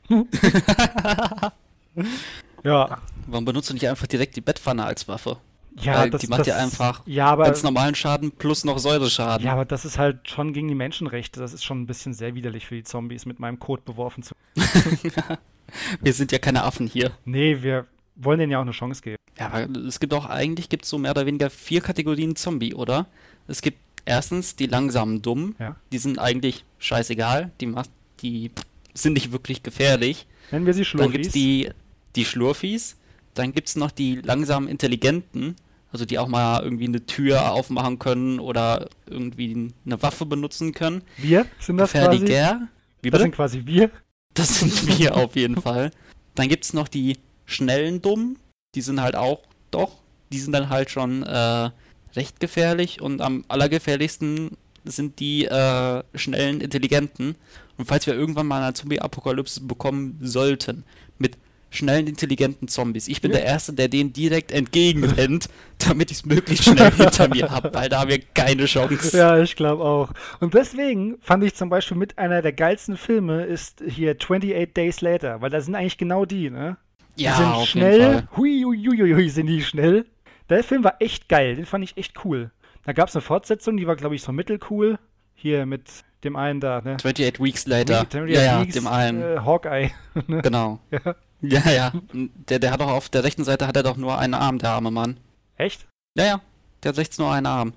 Speaker 2: [laughs] ja,
Speaker 3: Warum benutzt du nicht einfach direkt die Bettpfanne als Waffe?
Speaker 2: Ja,
Speaker 3: Weil
Speaker 2: das,
Speaker 3: die macht
Speaker 2: das,
Speaker 3: ja einfach
Speaker 2: Ja, aber,
Speaker 3: Ganz normalen Schaden plus noch Säureschaden.
Speaker 2: ja, aber das ist halt schon gegen die Menschenrechte. Das ist schon ein bisschen sehr widerlich für die Zombies, mit meinem Code beworfen zu. [laughs]
Speaker 3: Wir sind ja keine Affen hier.
Speaker 2: Nee, wir wollen denen ja auch eine Chance geben.
Speaker 3: Ja, aber es gibt auch eigentlich gibt so mehr oder weniger vier Kategorien Zombie, oder? Es gibt erstens die langsamen Dummen.
Speaker 2: Ja.
Speaker 3: Die sind eigentlich scheißegal. Die macht, die sind nicht wirklich gefährlich.
Speaker 2: Nennen wir sie
Speaker 3: Dann gibt's
Speaker 2: Schlurfis.
Speaker 3: die, die Schlurfis. Dann gibt's noch die langsam Intelligenten. Also die auch mal irgendwie eine Tür aufmachen können oder irgendwie eine Waffe benutzen können.
Speaker 2: wir sind das quasi.
Speaker 3: Gefährlicher. Wie
Speaker 2: Das sind quasi wir.
Speaker 3: Das sind wir auf jeden Fall. Dann gibt es noch die schnellen Dummen. Die sind halt auch, doch, die sind dann halt schon äh, recht gefährlich. Und am allergefährlichsten sind die äh, schnellen Intelligenten. Und falls wir irgendwann mal eine Zombie-Apokalypse bekommen sollten, mit schnellen, intelligenten Zombies. Ich bin
Speaker 2: Ja.
Speaker 3: der Erste, der denen direkt entgegenrennt, [laughs] damit ich es möglichst schnell hinter mir habe, weil da haben wir keine Chance.
Speaker 2: Ja, ich glaube auch. Und deswegen fand ich zum Beispiel mit einer der geilsten Filme ist hier 28 Days Later, weil da sind eigentlich genau die, ne? Die
Speaker 3: Ja,
Speaker 2: sind
Speaker 3: auf jeden
Speaker 2: schnell.
Speaker 3: Fall.
Speaker 2: Hui, hui, hui, hui, sind die schnell. Der Film war echt geil, den fand ich echt cool. Da gab es eine Fortsetzung, die war, glaube ich, so mittelcool. Hier mit dem einen da, ne?
Speaker 3: 28 Weeks Later.
Speaker 2: 28
Speaker 3: ja, ja,
Speaker 2: Weeks,
Speaker 3: dem einen.
Speaker 2: Äh, Hawkeye. [laughs] ne?
Speaker 3: Genau.
Speaker 2: Ja.
Speaker 3: Ja, ja. Der, der hat doch auf der rechten Seite hat er doch nur einen Arm, der arme Mann.
Speaker 2: Echt?
Speaker 3: Ja, ja. Der hat rechts nur einen Arm.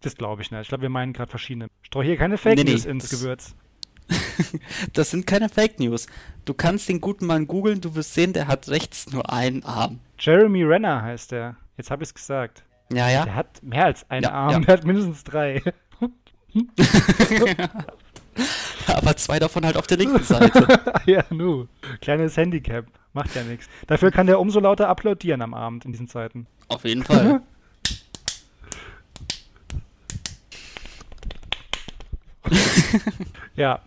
Speaker 2: Das glaube ich nicht. Ich glaube, wir meinen gerade verschiedene. Streu hier keine Fake
Speaker 3: Nee, nee,
Speaker 2: News ins
Speaker 3: das-
Speaker 2: Gewürz. [laughs]
Speaker 3: Das sind keine Fake News. Du kannst den guten Mann googeln, du wirst sehen, der hat rechts nur einen Arm.
Speaker 2: Jeremy Renner heißt der. Jetzt habe ich es gesagt.
Speaker 3: Ja, ja.
Speaker 2: Der hat mehr als einen
Speaker 3: Ja,
Speaker 2: Arm.
Speaker 3: ja.
Speaker 2: Der hat mindestens drei. [laughs] [laughs] [laughs]
Speaker 3: Aber zwei davon halt auf der linken Seite. [laughs]
Speaker 2: ja, nu. Kleines Handicap. Macht ja nichts. Dafür kann der umso lauter applaudieren am Abend in diesen Zeiten.
Speaker 3: Auf jeden Fall. [laughs]
Speaker 2: Ja.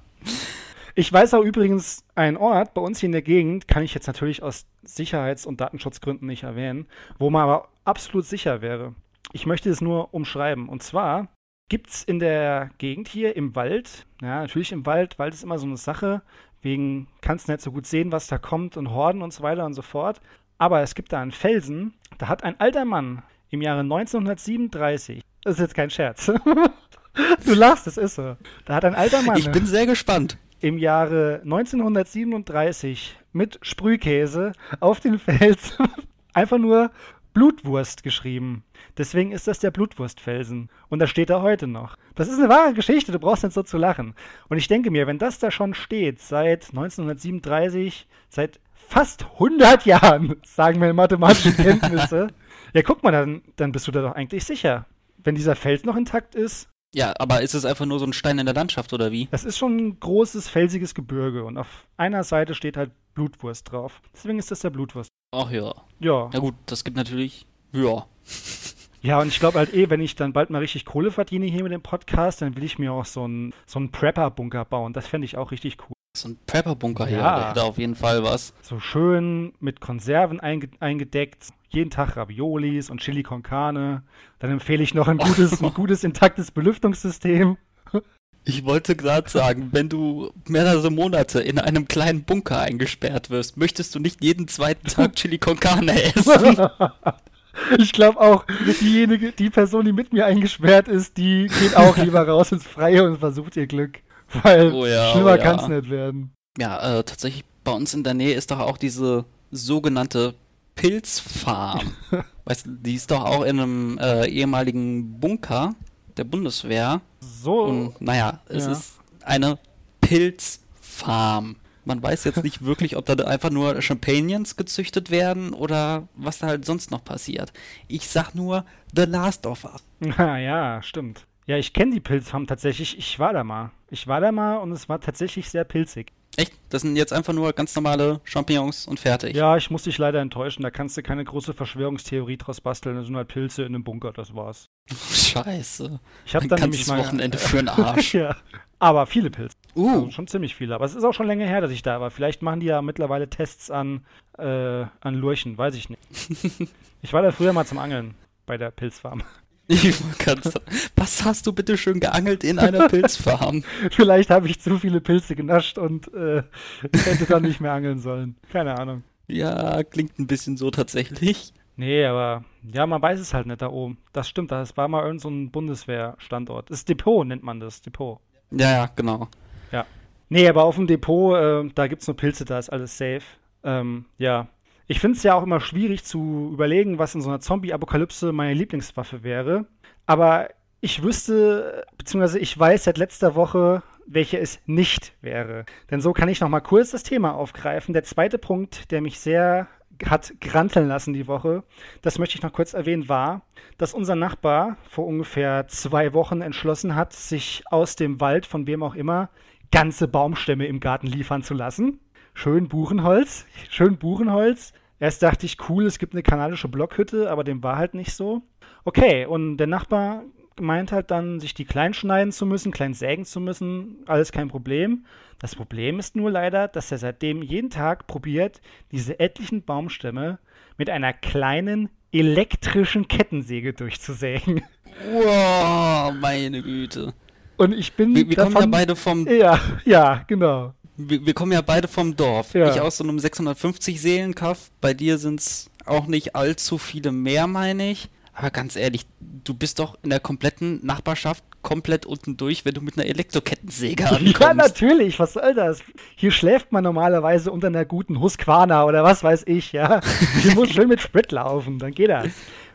Speaker 2: Ich weiß auch übrigens einen Ort bei uns hier in der Gegend, kann ich jetzt natürlich aus Sicherheits- und Datenschutzgründen nicht erwähnen, wo man aber absolut sicher wäre. Ich möchte es nur umschreiben. Und zwar gibt es in der Gegend hier im Wald, ja, natürlich im Wald, Wald ist immer so eine Sache, wegen kannst du nicht so gut sehen, was da kommt und Horden und so weiter und so fort. Aber es gibt da einen Felsen, da hat ein alter Mann im Jahre 1937, das ist jetzt kein Scherz, [laughs] du lachst, das ist so, da hat ein alter Mann
Speaker 3: Ich bin sehr gespannt.
Speaker 2: im Jahre 1937 mit Sprühkäse auf den Fels [laughs] einfach nur Blutwurst geschrieben. Deswegen ist das der Blutwurstfelsen. Und da steht er heute noch. Das ist eine wahre Geschichte, du brauchst nicht so zu lachen. Und ich denke mir, wenn das da schon steht, seit 1937, seit fast 100 Jahren, [laughs] sagen meine mathematischen Kenntnisse, ja guck mal, dann, dann bist du da doch eigentlich sicher. Wenn dieser Fels noch intakt ist,
Speaker 3: Ja, aber ist es einfach nur so ein Stein in der Landschaft oder wie?
Speaker 2: das ist schon ein großes, felsiges Gebirge und auf einer Seite steht halt Blutwurst drauf. Deswegen ist das der Blutwurst.
Speaker 3: Ach ja.
Speaker 2: Ja.
Speaker 3: Na gut, das gibt natürlich. Ja.
Speaker 2: Ja, und ich glaube halt eh, wenn ich dann bald mal richtig Kohle verdiene hier mit dem Podcast, dann will ich mir auch so einen so einen Prepper-Bunker bauen. Das fände ich auch richtig cool.
Speaker 3: So ein Prepper-Bunker hier,
Speaker 2: Ja.
Speaker 3: der hätte auf jeden Fall was.
Speaker 2: So schön mit Konserven einge eingedeckt. Jeden Tag Raviolis und Chili con Carne. Dann empfehle ich noch ein gutes, [laughs] ein gutes intaktes Belüftungssystem.
Speaker 3: Ich wollte gerade sagen, wenn du mehrere Monate in einem kleinen Bunker eingesperrt wirst, möchtest du nicht jeden zweiten Tag [laughs] Chili con Carne essen. [laughs]
Speaker 2: Ich glaube auch, diejenige, die Person, die mit mir eingesperrt ist, die geht auch lieber [laughs] raus ins Freie und versucht ihr Glück. Weil
Speaker 3: Oh ja,
Speaker 2: schlimmer
Speaker 3: oh ja.
Speaker 2: kann es nicht werden.
Speaker 3: Ja, äh, tatsächlich bei uns in der Nähe ist doch auch diese sogenannte Pilzfarm. weißt du, die ist doch auch in einem äh, ehemaligen Bunker der Bundeswehr.
Speaker 2: So,
Speaker 3: Und naja, es
Speaker 2: Ja.
Speaker 3: ist eine Pilzfarm. Man weiß jetzt nicht [laughs] wirklich, ob da einfach nur Champagnes gezüchtet werden oder was da halt sonst noch passiert. Ich sag nur The Last of Us.
Speaker 2: na [laughs] ja, stimmt. Ja, ich kenne die Pilzfarm tatsächlich. Ich war da mal. Ich war da mal und es war tatsächlich sehr pilzig.
Speaker 3: Echt? Das sind jetzt einfach nur ganz normale Champignons und fertig.
Speaker 2: Ja, ich muss dich leider enttäuschen. Da kannst du keine große Verschwörungstheorie draus basteln. Das sind halt Pilze in einem Bunker, das war's. [laughs]
Speaker 3: Scheiße.
Speaker 2: Ich habe dann nämlich mal.
Speaker 3: Wochenende für den [laughs] Arsch.
Speaker 2: ja. Aber viele Pilze.
Speaker 3: Uh,
Speaker 2: Also schon ziemlich viele. Aber es ist auch schon länger her, dass ich da war. Vielleicht machen die ja mittlerweile Tests an, äh, an Lurchen, weiß ich nicht. [laughs] ich war da früher mal zum Angeln bei der Pilzfarm.
Speaker 3: Ich sagen, was hast du bitte schön geangelt in einer [laughs] Pilzfarm?
Speaker 2: Vielleicht habe ich zu viele Pilze genascht und äh, hätte dann nicht mehr angeln sollen. Keine Ahnung.
Speaker 3: Ja, klingt ein bisschen so tatsächlich.
Speaker 2: Nee, aber ja, man weiß es halt nicht da oben. Das stimmt, das war mal irgend so ein Bundeswehrstandort. Das Depot nennt man das, Depot.
Speaker 3: Ja, ja, genau.
Speaker 2: Nee, aber auf dem Depot, äh, da gibt's nur Pilze, da ist alles safe. Ähm, ja. Ich finde es ja auch immer schwierig zu überlegen, was in so einer Zombie-Apokalypse meine Lieblingswaffe wäre. Aber ich wüsste, beziehungsweise ich weiß seit letzter Woche, welche es nicht wäre. Denn so kann ich noch mal kurz das Thema aufgreifen. Der zweite Punkt, der mich sehr hat granteln lassen die Woche, das möchte ich noch kurz erwähnen, war, dass unser Nachbar vor ungefähr zwei Wochen entschlossen hat, sich aus dem Wald, von wem auch immer, ganze Baumstämme im Garten liefern zu lassen. Schön Buchenholz, schön Buchenholz. Erst dachte ich, cool, es gibt eine kanadische Blockhütte, aber dem war halt nicht so. Okay, und der Nachbar meint halt dann, sich die klein schneiden zu müssen, klein sägen zu müssen, alles kein Problem. Das Problem ist nur leider, dass er seitdem jeden Tag probiert, diese etlichen Baumstämme mit einer kleinen elektrischen Kettensäge durchzusägen.
Speaker 3: Wow, meine Güte.
Speaker 2: Und ich bin
Speaker 3: Wir, wir kommen ja
Speaker 2: davon...
Speaker 3: beide vom,
Speaker 2: ja, ja, genau.
Speaker 3: Wir, wir kommen ja beide vom Dorf.
Speaker 2: Ja.
Speaker 3: Ich aus so einem 650 Seelenkaff. Bei dir sind es auch nicht allzu viele mehr, meine ich. Aber ganz ehrlich, du bist doch in der kompletten Nachbarschaft komplett unten durch, wenn du mit einer Elektrokettensäge ankommst.
Speaker 2: Ja, natürlich, was soll das? Hier schläft man normalerweise unter einer guten Husqvarna oder was weiß ich, ja. Hier muss schön mit Sprit laufen, dann geht das.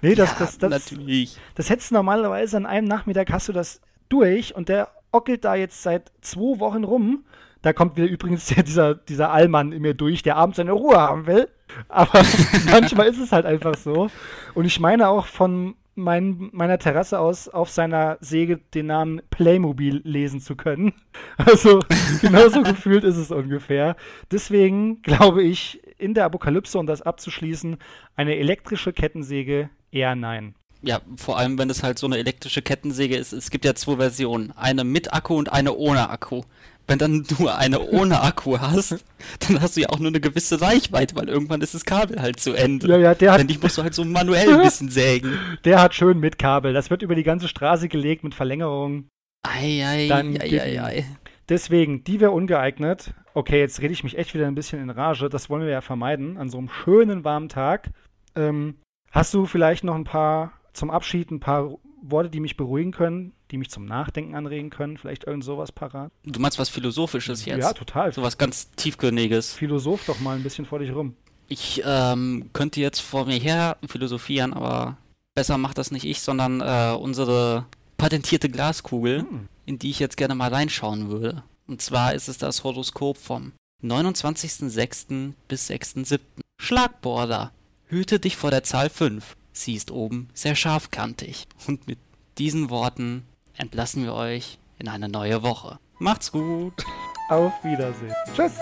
Speaker 2: Nee, das,
Speaker 3: ja,
Speaker 2: das, das,
Speaker 3: natürlich.
Speaker 2: das hättest du normalerweise an einem Nachmittag hast du das durch und der ockelt da jetzt seit zwei Wochen rum. Da kommt wieder übrigens [laughs] dieser, dieser Allmann in mir durch, der abends seine Ruhe haben will. Aber [laughs] manchmal ist es halt einfach so. Und ich meine auch von mein, meiner Terrasse aus auf seiner Säge den Namen Playmobil lesen zu können. [laughs] Also genauso gefühlt ist es ungefähr. Deswegen glaube ich, in der Apokalypse, um das abzuschließen, eine elektrische Kettensäge eher nein.
Speaker 3: Ja, vor allem, wenn es halt so eine elektrische Kettensäge ist. Es gibt ja zwei Versionen. Eine mit Akku und eine ohne Akku. Wenn dann du eine ohne Akku hast, dann hast du ja auch nur eine gewisse Reichweite, weil irgendwann ist das Kabel halt zu Ende.
Speaker 2: Ja, ja, der hat,
Speaker 3: Denn dich musst du halt so manuell ein bisschen sägen. [laughs]
Speaker 2: der hat schön mit Kabel. Das wird über die ganze Straße gelegt mit Verlängerung.
Speaker 3: Ei, ei,
Speaker 2: Dann
Speaker 3: ei, ei, ei.
Speaker 2: Deswegen, die wäre ungeeignet. Okay, jetzt rede ich mich echt wieder ein bisschen in Rage. Das wollen wir ja vermeiden an so einem schönen warmen Tag. Ähm, hast du vielleicht noch ein paar zum Abschied ein paar Worte, die mich beruhigen können, die mich zum Nachdenken anregen können? Vielleicht irgend sowas parat?
Speaker 3: Du meinst was Philosophisches jetzt?
Speaker 2: Ja, total.
Speaker 3: So was ganz Tiefgründiges.
Speaker 2: Philosoph doch mal ein bisschen vor dich rum.
Speaker 3: Ich ähm, könnte jetzt vor mir her philosophieren, aber besser macht das nicht ich, sondern äh, unsere patentierte Glaskugel,
Speaker 2: Hm.
Speaker 3: in die ich jetzt gerne mal reinschauen würde. Und zwar ist es das Horoskop vom 29.06. bis 6.07. Schlagborder. Hüte dich vor der Zahl 5. Sie ist oben sehr scharfkantig. Und mit diesen Worten entlassen wir euch in eine neue Woche. Macht's gut!
Speaker 2: Auf Wiedersehen. Tschüss.